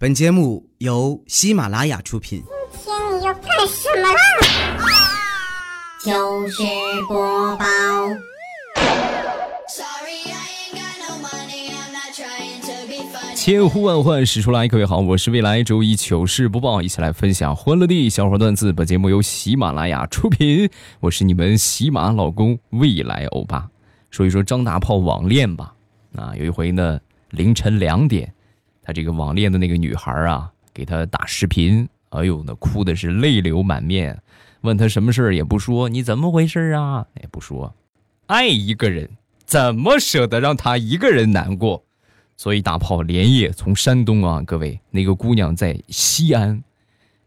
本节目由喜马拉雅出品。今天你要干什么啦？糗事播报，千呼万唤始出来，各位好，我是未来周一糗事播报，一起来分享欢乐地小伙段子。本节目由喜马拉雅出品，我是你们喜马老公未来欧巴。说一说张大炮网恋吧。啊，有一回呢，凌晨两点，他这个网恋的那个女孩啊，给他打视频，哎呦，那哭的是泪流满面，问他什么事儿也不说，你怎么回事啊？也不说，爱一个人怎么舍得让他一个人难过？所以大炮连夜从山东啊，各位那个姑娘在西安，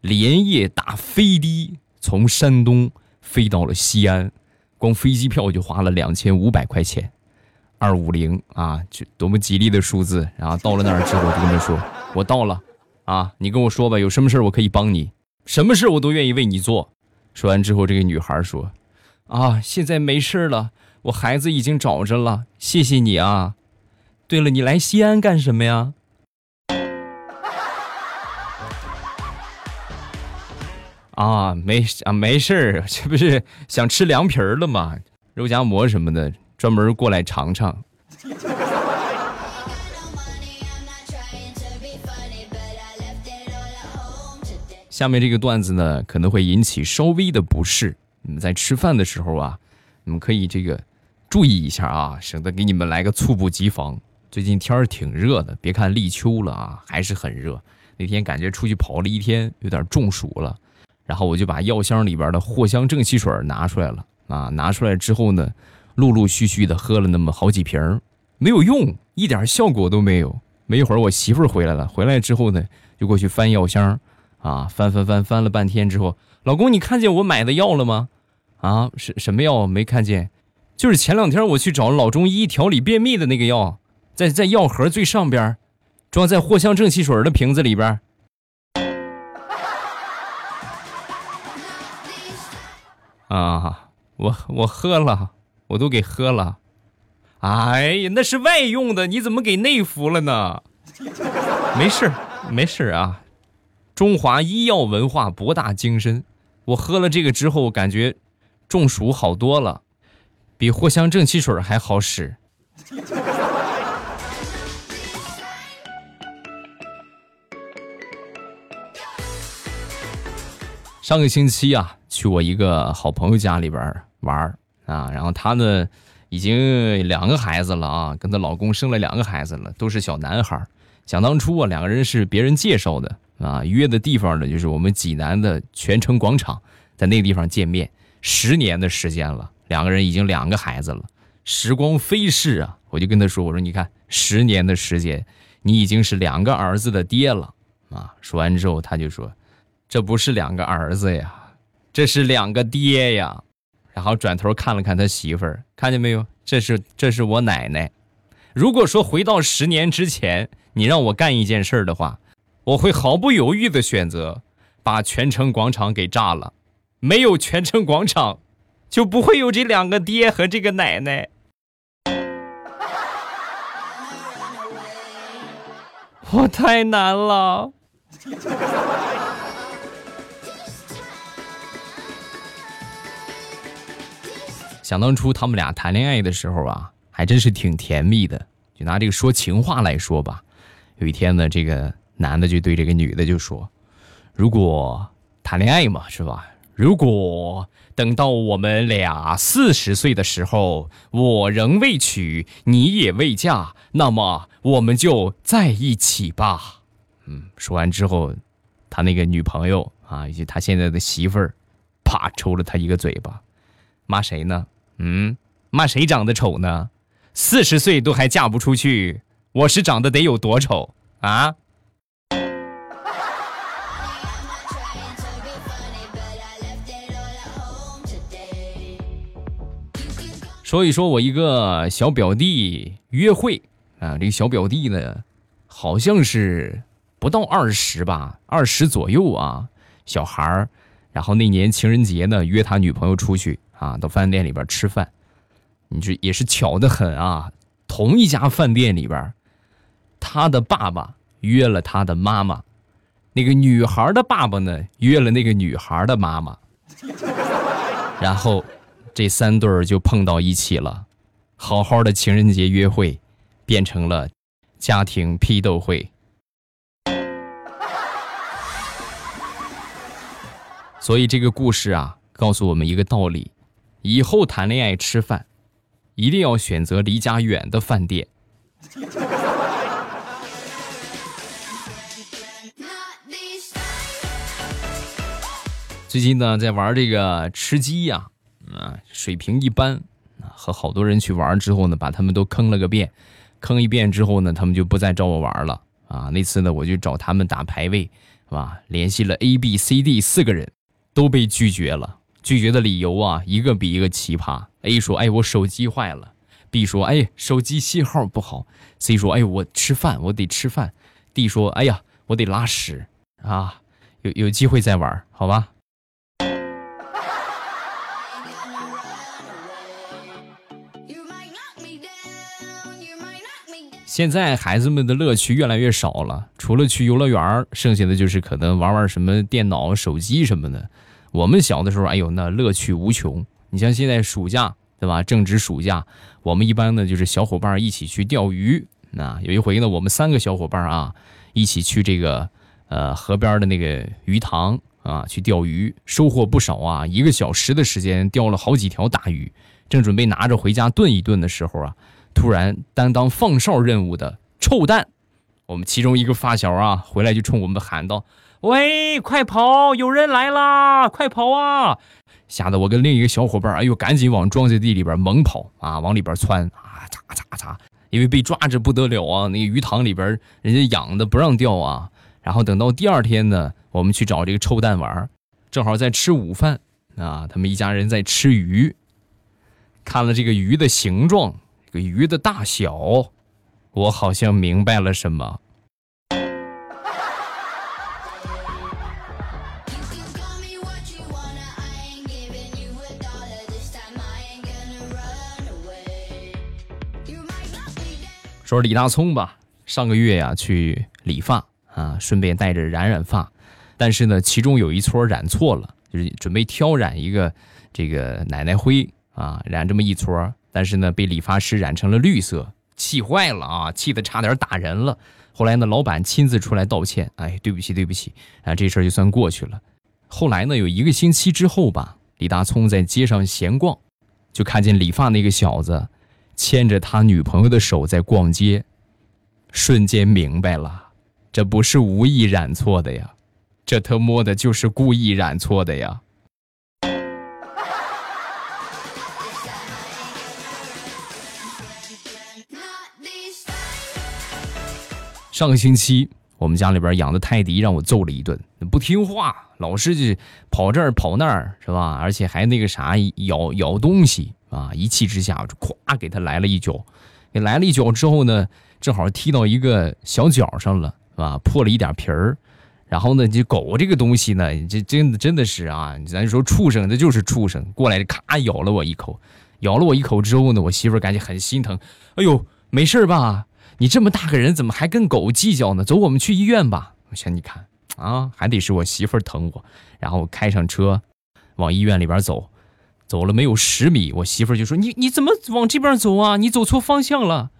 连夜打飞的从山东飞到了西安，光飞机票就花了两千五百块钱。二五零啊，就多么吉利的数字！然后到了那儿之后，就跟他说：“我到了，啊，你跟我说吧，有什么事我可以帮你，什么事我都愿意为你做。”说完之后，这个女孩说：“啊，现在没事了，我孩子已经找着了，谢谢你啊。对了，你来西安干什么呀？” 啊，没啊，没事儿，这不是想吃凉皮儿了吗？肉夹馍什么的。专门过来尝尝。下面这个段子呢，可能会引起稍微的不适。你们在吃饭的时候啊，你们可以这个注意一下啊，省得给你们来个猝不及防。最近天儿挺热的，别看立秋了啊，还是很热。那天感觉出去跑了一天，有点中暑了，然后我就把药箱里边的藿香正气水拿出来了啊，拿出来之后呢。陆陆续续的喝了那么好几瓶没有用，一点效果都没有。没一会儿，我媳妇儿回来了，回来之后呢，就过去翻药箱，啊，翻翻翻翻了半天之后，老公，你看见我买的药了吗？啊，什什么药？没看见，就是前两天我去找老中医调理便秘的那个药，在在药盒最上边，装在藿香正气水的瓶子里边。啊，我我喝了。我都给喝了，哎呀，那是外用的，你怎么给内服了呢？没事没事啊，中华医药文化博大精深，我喝了这个之后，感觉中暑好多了，比藿香正气水还好使。上个星期啊，去我一个好朋友家里边玩儿。啊，然后她呢，已经两个孩子了啊，跟她老公生了两个孩子了，都是小男孩。想当初啊，两个人是别人介绍的啊，约的地方呢就是我们济南的泉城广场，在那个地方见面。十年的时间了，两个人已经两个孩子了，时光飞逝啊！我就跟他说：“我说你看，十年的时间，你已经是两个儿子的爹了啊！”说完之后，他就说：“这不是两个儿子呀，这是两个爹呀。”然后转头看了看他媳妇儿，看见没有？这是这是我奶奶。如果说回到十年之前，你让我干一件事儿的话，我会毫不犹豫的选择把全城广场给炸了。没有全城广场，就不会有这两个爹和这个奶奶。我太难了。想当初他们俩谈恋爱的时候啊，还真是挺甜蜜的。就拿这个说情话来说吧，有一天呢，这个男的就对这个女的就说：“如果谈恋爱嘛，是吧？如果等到我们俩四十岁的时候，我仍未娶，你也未嫁，那么我们就在一起吧。”嗯，说完之后，他那个女朋友啊，以及他现在的媳妇儿，啪抽了他一个嘴巴，骂谁呢？嗯，骂谁长得丑呢？四十岁都还嫁不出去，我是长得得有多丑啊？说一说我一个小表弟约会啊，这个小表弟呢，好像是不到二十吧，二十左右啊，小孩儿。然后那年情人节呢，约他女朋友出去。啊，到饭店里边吃饭，你这也是巧得很啊！同一家饭店里边，他的爸爸约了他的妈妈，那个女孩的爸爸呢约了那个女孩的妈妈，然后这三对儿就碰到一起了，好好的情人节约会变成了家庭批斗会。所以这个故事啊，告诉我们一个道理：以后谈恋爱吃饭，一定要选择离家远的饭店。最近呢，在玩这个吃鸡呀，啊，水平一般啊，和好多人去玩之后呢，把他们都坑了个遍，坑一遍之后呢，他们就不再找我玩了啊。那次呢，我就找他们打排位，是吧？联系了 A、B、C、D 四个人，都被拒绝了。拒绝的理由啊，一个比一个奇葩。A 说：“哎，我手机坏了。”B 说：“哎，手机信号不好。”C 说：“哎，我吃饭，我得吃饭。”D 说：“哎呀，我得拉屎啊。”有有机会再玩，好吧？现在孩子们的乐趣越来越少了，除了去游乐园，剩下的就是可能玩玩什么电脑、手机什么的。我们小的时候，哎呦，那乐趣无穷。你像现在暑假，对吧？正值暑假，我们一般呢就是小伙伴一起去钓鱼。那有一回呢，我们三个小伙伴啊，一起去这个呃河边的那个鱼塘啊去钓鱼，收获不少啊。一个小时的时间钓了好几条大鱼，正准备拿着回家炖一炖的时候啊。突然，担当放哨任务的臭蛋，我们其中一个发小啊，回来就冲我们喊道：“喂，快跑！有人来啦！快跑啊！”吓得我跟另一个小伙伴，哎呦，赶紧往庄稼地里边猛跑啊，往里边窜啊，嚓嚓嚓！因为被抓着不得了啊，那个鱼塘里边人家养的不让钓啊。然后等到第二天呢，我们去找这个臭蛋玩，正好在吃午饭啊，他们一家人在吃鱼，看了这个鱼的形状。这个鱼的大小，我好像明白了什么。说李大聪吧，上个月呀去理发啊，顺便带着染染发，但是呢，其中有一撮染错了，就是准备挑染一个这个奶奶灰啊，染这么一撮。但是呢，被理发师染成了绿色，气坏了啊！气得差点打人了。后来呢，老板亲自出来道歉，哎，对不起，对不起，啊，这事儿就算过去了。后来呢，有一个星期之后吧，李大聪在街上闲逛，就看见理发那个小子牵着他女朋友的手在逛街，瞬间明白了，这不是无意染错的呀，这他妈的就是故意染错的呀。上个星期，我们家里边养的泰迪让我揍了一顿，不听话，老是就跑这儿跑那儿，是吧？而且还那个啥咬咬东西啊！一气之下，就咵给他来了一脚。给来了一脚之后呢，正好踢到一个小脚上了，是吧？破了一点皮儿。然后呢，这狗这个东西呢，这真的真的是啊，咱说畜生，这就是畜生，过来咔咬了我一口。咬了我一口之后呢，我媳妇儿感觉很心疼，哎呦，没事吧？你这么大个人，怎么还跟狗计较呢？走，我们去医院吧。我想你看啊，还得是我媳妇儿疼我。然后开上车，往医院里边走。走了没有十米，我媳妇儿就说：“你你怎么往这边走啊？你走错方向了。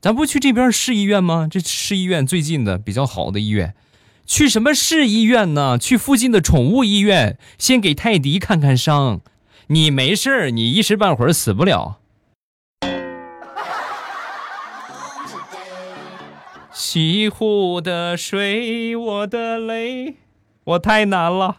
咱不去这边市医院吗？这市医院最近的比较好的医院。去什么市医院呢？去附近的宠物医院，先给泰迪看看伤。你没事儿，你一时半会儿死不了。”西湖的水，我的泪，我太难了。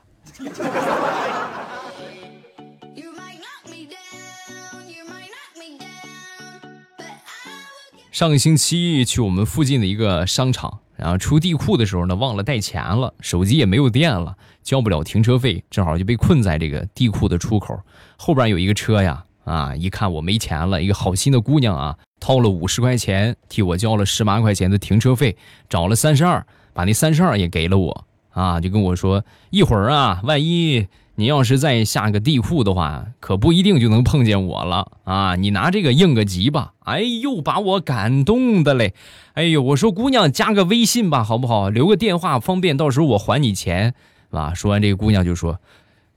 上个星期去我们附近的一个商场，然后出地库的时候呢，忘了带钱了，手机也没有电了，交不了停车费，正好就被困在这个地库的出口。后边有一个车呀。啊！一看我没钱了，一个好心的姑娘啊，掏了五十块钱，替我交了十八块钱的停车费，找了三十二，把那三十二也给了我啊，就跟我说一会儿啊，万一你要是再下个地库的话，可不一定就能碰见我了啊！你拿这个应个急吧。哎呦，把我感动的嘞！哎呦，我说姑娘加个微信吧，好不好？留个电话方便，到时候我还你钱，啊？说完这个姑娘就说：“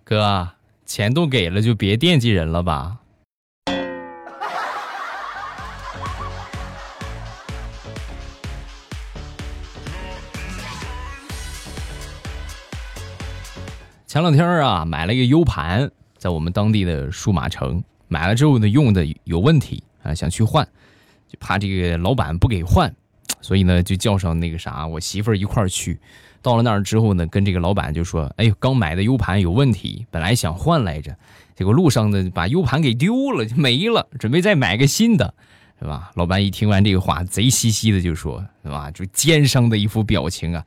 哥，钱都给了，就别惦记人了吧。”前两天啊，买了一个 U 盘，在我们当地的数码城买了之后呢，用的有问题啊，想去换，就怕这个老板不给换，所以呢，就叫上那个啥，我媳妇儿一块儿去。到了那儿之后呢，跟这个老板就说：“哎呦，刚买的 U 盘有问题，本来想换来着，结果路上呢把 U 盘给丢了，就没了，准备再买个新的，是吧？”老板一听完这个话，贼兮兮的就说：“是吧？”就奸商的一副表情啊。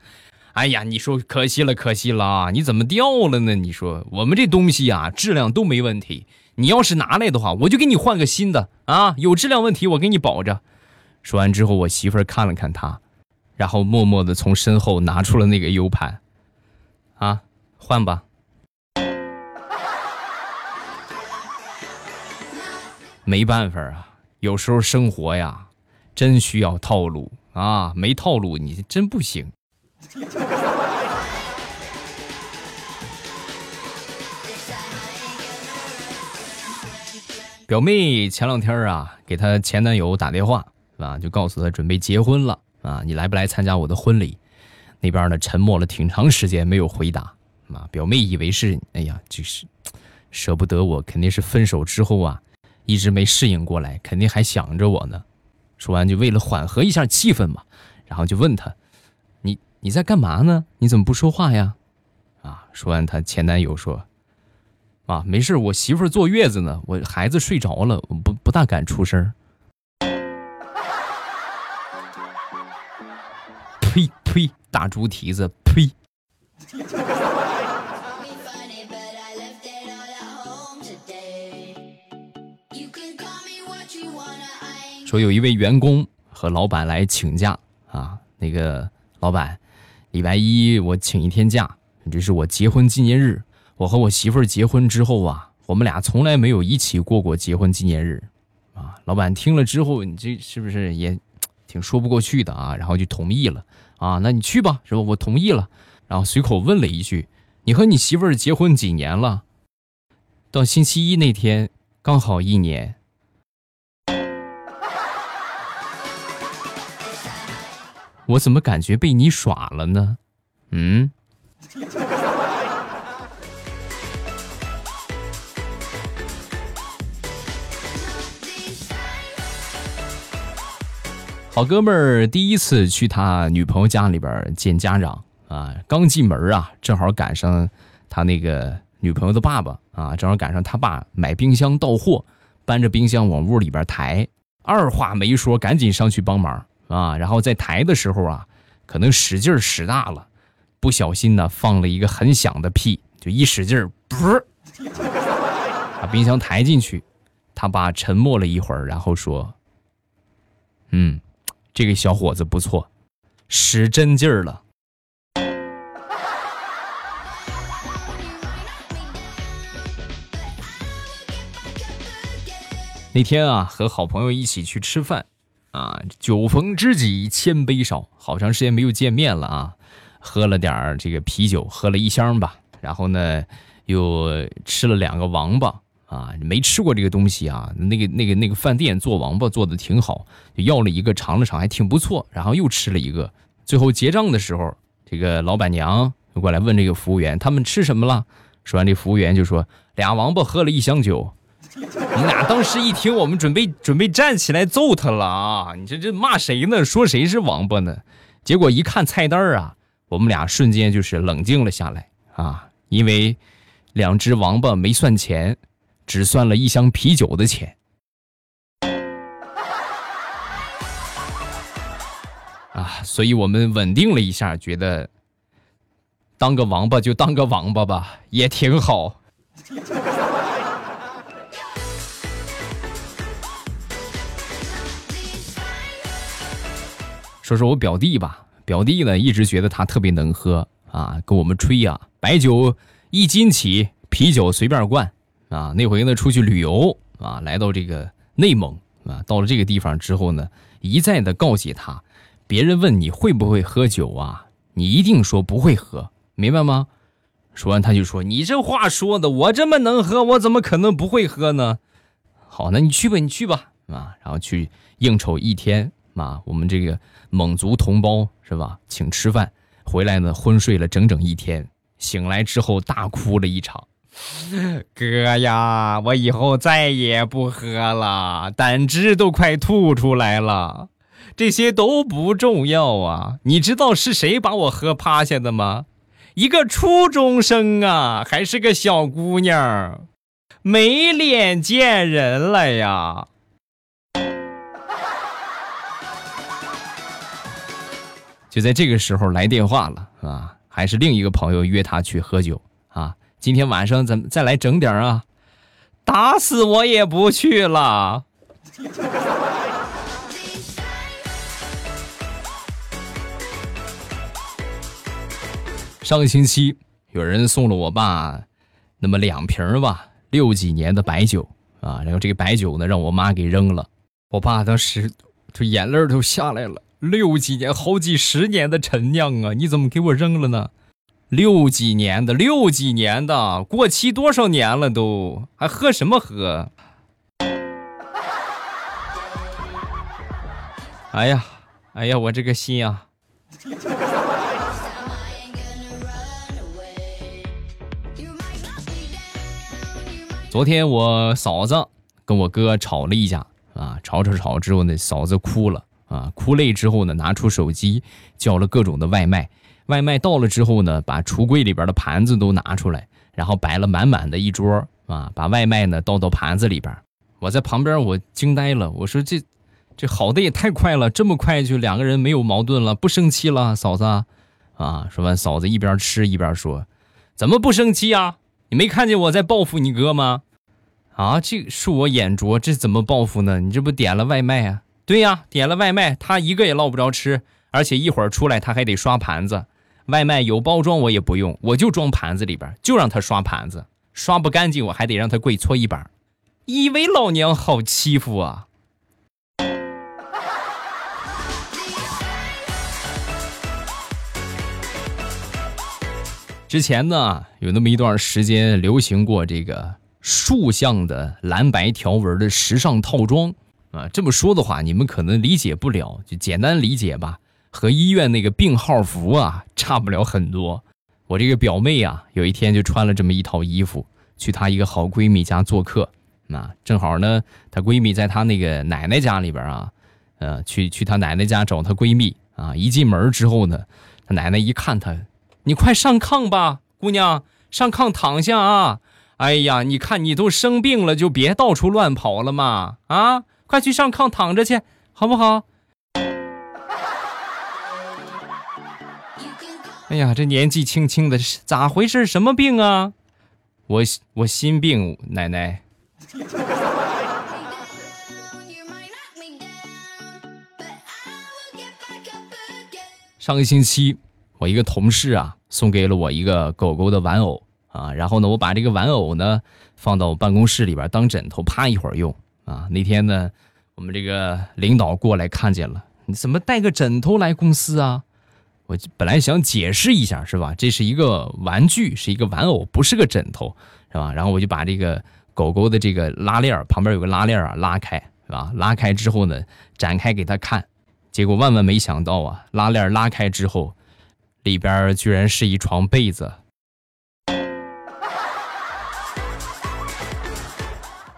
哎呀，你说可惜了，可惜了，你怎么掉了呢？你说我们这东西啊，质量都没问题。你要是拿来的话，我就给你换个新的啊。有质量问题，我给你保着。说完之后，我媳妇儿看了看他，然后默默的从身后拿出了那个 U 盘，啊，换吧。没办法啊，有时候生活呀，真需要套路啊，没套路你真不行。表妹前两天啊，给她前男友打电话，是吧？就告诉她准备结婚了啊，你来不来参加我的婚礼？那边呢沉默了挺长时间没有回答啊。表妹以为是，哎呀，就是舍不得我，肯定是分手之后啊，一直没适应过来，肯定还想着我呢。说完就为了缓和一下气氛嘛，然后就问他。你在干嘛呢？你怎么不说话呀？啊！说完，她前男友说：“啊，没事，我媳妇坐月子呢，我孩子睡着了，我不不大敢出声。”呸呸！大猪蹄子！呸！说有一位员工和老板来请假啊，那个老板。礼拜一我请一天假，这是我结婚纪念日。我和我媳妇儿结婚之后啊，我们俩从来没有一起过过结婚纪念日，啊，老板听了之后，你这是不是也挺说不过去的啊？然后就同意了啊，那你去吧，是吧？我同意了。然后随口问了一句：“你和你媳妇儿结婚几年了？”到星期一那天刚好一年。我怎么感觉被你耍了呢？嗯。好哥们儿第一次去他女朋友家里边见家长啊，刚进门啊，正好赶上他那个女朋友的爸爸啊，正好赶上他爸买冰箱到货，搬着冰箱往屋里边抬，二话没说，赶紧上去帮忙。啊，然后在抬的时候啊，可能使劲儿使大了，不小心呢放了一个很响的屁，就一使劲儿，噗，把冰箱抬进去。他爸沉默了一会儿，然后说：“嗯，这个小伙子不错，使真劲儿了。”那天啊，和好朋友一起去吃饭。啊，酒逢知己千杯少，好长时间没有见面了啊！喝了点这个啤酒，喝了一箱吧。然后呢，又吃了两个王八啊，没吃过这个东西啊。那个那个那个饭店做王八做的挺好，就要了一个尝了尝，还挺不错。然后又吃了一个，最后结账的时候，这个老板娘就过来问这个服务员他们吃什么了。说完，这服务员就说俩王八喝了一箱酒。我们俩当时一听，我们准备准备站起来揍他了啊！你这这骂谁呢？说谁是王八呢？结果一看菜单啊，我们俩瞬间就是冷静了下来啊！因为两只王八没算钱，只算了一箱啤酒的钱啊！所以我们稳定了一下，觉得当个王八就当个王八吧，也挺好。说说我表弟吧，表弟呢一直觉得他特别能喝啊，跟我们吹呀，白酒一斤起，啤酒随便灌啊。那回呢，出去旅游啊，来到这个内蒙啊，到了这个地方之后呢，一再的告诫他，别人问你会不会喝酒啊，你一定说不会喝，明白吗？说完他就说：“你这话说的，我这么能喝，我怎么可能不会喝呢？”好，那你去吧，你去吧啊，然后去应酬一天啊，我们这个蒙族同胞是吧，请吃饭，回来呢昏睡了整整一天，醒来之后大哭了一场。哥呀，我以后再也不喝了，胆汁都快吐出来了。这些都不重要啊，你知道是谁把我喝趴下的吗？一个初中生啊，还是个小姑娘，没脸见人了呀。就在这个时候来电话了啊，还是另一个朋友约他去喝酒啊。今天晚上咱们再来整点啊，打死我也不去了。上个星期有人送了我爸那么两瓶吧，六几年的白酒啊，然后这个白酒呢让我妈给扔了，我爸当时就眼泪都下来了。六几年，好几十年的陈酿啊，你怎么给我扔了呢？六几年的，六几年的，过期多少年了都，还喝什么喝？哎呀，哎呀，我这个心啊！昨天我嫂子跟我哥吵了一架啊，吵吵吵之后呢，嫂子哭了啊，哭累之后呢，拿出手机叫了各种的外卖。外卖到了之后呢，把橱柜里边的盘子都拿出来，然后摆了满满的一桌啊，把外卖呢倒到盘子里边。我在旁边我惊呆了，我说这这好的也太快了，这么快就两个人没有矛盾了，不生气了，嫂子啊。说完，嫂子一边吃一边说：“怎么不生气啊？你没看见我在报复你哥吗？啊，这恕我眼拙，这怎么报复呢？你这不点了外卖啊？对呀，点了外卖，他一个也捞不着吃，而且一会儿出来他还得刷盘子。”外卖有包装我也不用，我就装盘子里边，就让他刷盘子，刷不干净我还得让他跪搓衣板，以为老娘好欺负啊？之前呢，有那么一段时间流行过这个竖向的蓝白条纹的时尚套装啊，这么说的话你们可能理解不了，就简单理解吧。和医院那个病号服啊差不了很多。我这个表妹啊，有一天就穿了这么一套衣服，去她一个好闺蜜家做客。那正好呢，她闺蜜在她那个奶奶家里边啊，呃，去去她奶奶家找她闺蜜啊。一进门之后呢，她奶奶一看她，你快上炕吧，姑娘，上炕躺下啊！哎呀，你看你都生病了，就别到处乱跑了嘛！啊，快去上炕躺着去，好不好？哎呀，这年纪轻轻的，咋回事？什么病啊？我我心病，奶奶。上个星期，我一个同事啊，送给了我一个狗狗的玩偶啊，然后呢，我把这个玩偶呢放到办公室里边当枕头，趴一会儿用啊。那天呢，我们这个领导过来看见了，你怎么带个枕头来公司啊？我本来想解释一下，是吧？这是一个玩具，是一个玩偶，不是个枕头，是吧？然后我就把这个狗狗的这个拉链旁边有个拉链啊拉开，是吧？拉开之后呢，展开给他看，结果万万没想到啊，拉链拉开之后，里边居然是一床被子。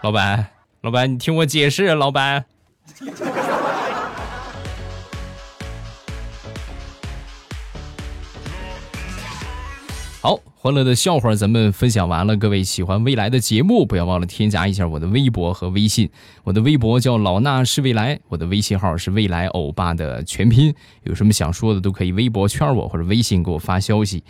老板，老板，你听我解释，老板。好，欢乐的笑话咱们分享完了。各位喜欢未来的节目，不要忘了添加一下我的微博和微信。我的微博叫老衲是未来，我的微信号是未来欧巴的全拼。有什么想说的，都可以微博圈我或者微信给我发消息。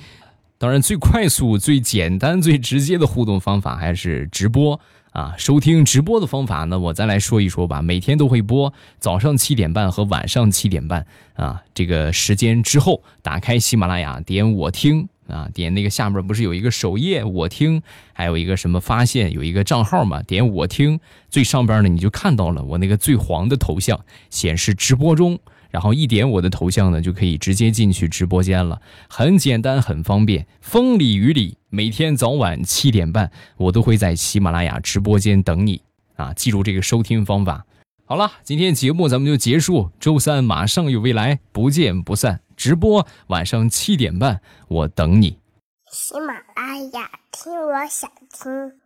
当然，最快速、最简单、最直接的互动方法还是直播啊！收听直播的方法呢，我再来说一说吧。每天都会播，早上七点半和晚上七点半啊，这个时间之后，打开喜马拉雅，点我听。啊，点那个下面不是有一个首页我听，还有一个什么发现，有一个账号嘛，点我听最上边呢，你就看到了我那个最黄的头像显示直播中，然后一点我的头像呢，就可以直接进去直播间了，很简单，很方便。风里雨里，每天早晚七点半，我都会在喜马拉雅直播间等你啊，记住这个收听方法。好了，今天节目咱们就结束。周三马上有未来，不见不散。直播晚上七点半，我等你。喜马拉雅，听我想听。